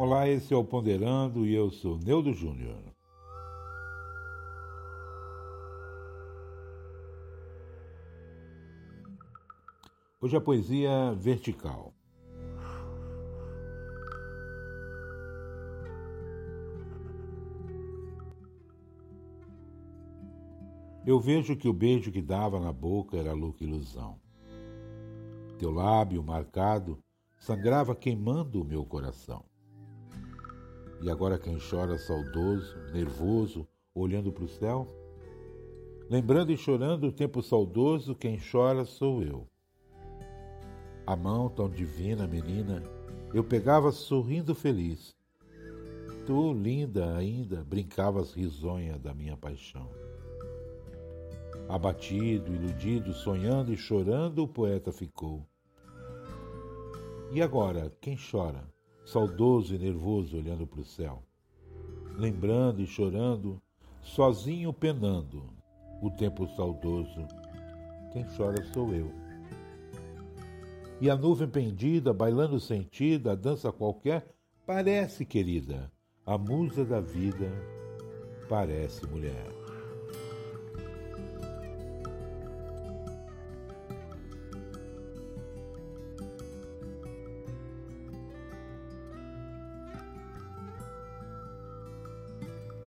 Olá, esse é o Ponderando e eu sou Neudo Júnior. Hoje a poesia vertical. Eu vejo que o beijo que dava na boca era louca ilusão. Teu lábio marcado sangrava queimando o meu coração. E agora quem chora saudoso, nervoso, olhando para o céu? Lembrando e chorando o tempo saudoso, quem chora sou eu. A mão tão divina, menina, eu pegava sorrindo feliz. Tu, linda ainda, brincavas risonha da minha paixão. Abatido, iludido, sonhando e chorando, o poeta ficou. E agora, quem chora, saudoso e nervoso, olhando para o céu? Lembrando e chorando, sozinho penando, o tempo saudoso. Quem chora sou eu. E a nuvem pendida, bailando sentida, a dança qualquer, parece, querida, a musa da vida, parece mulher.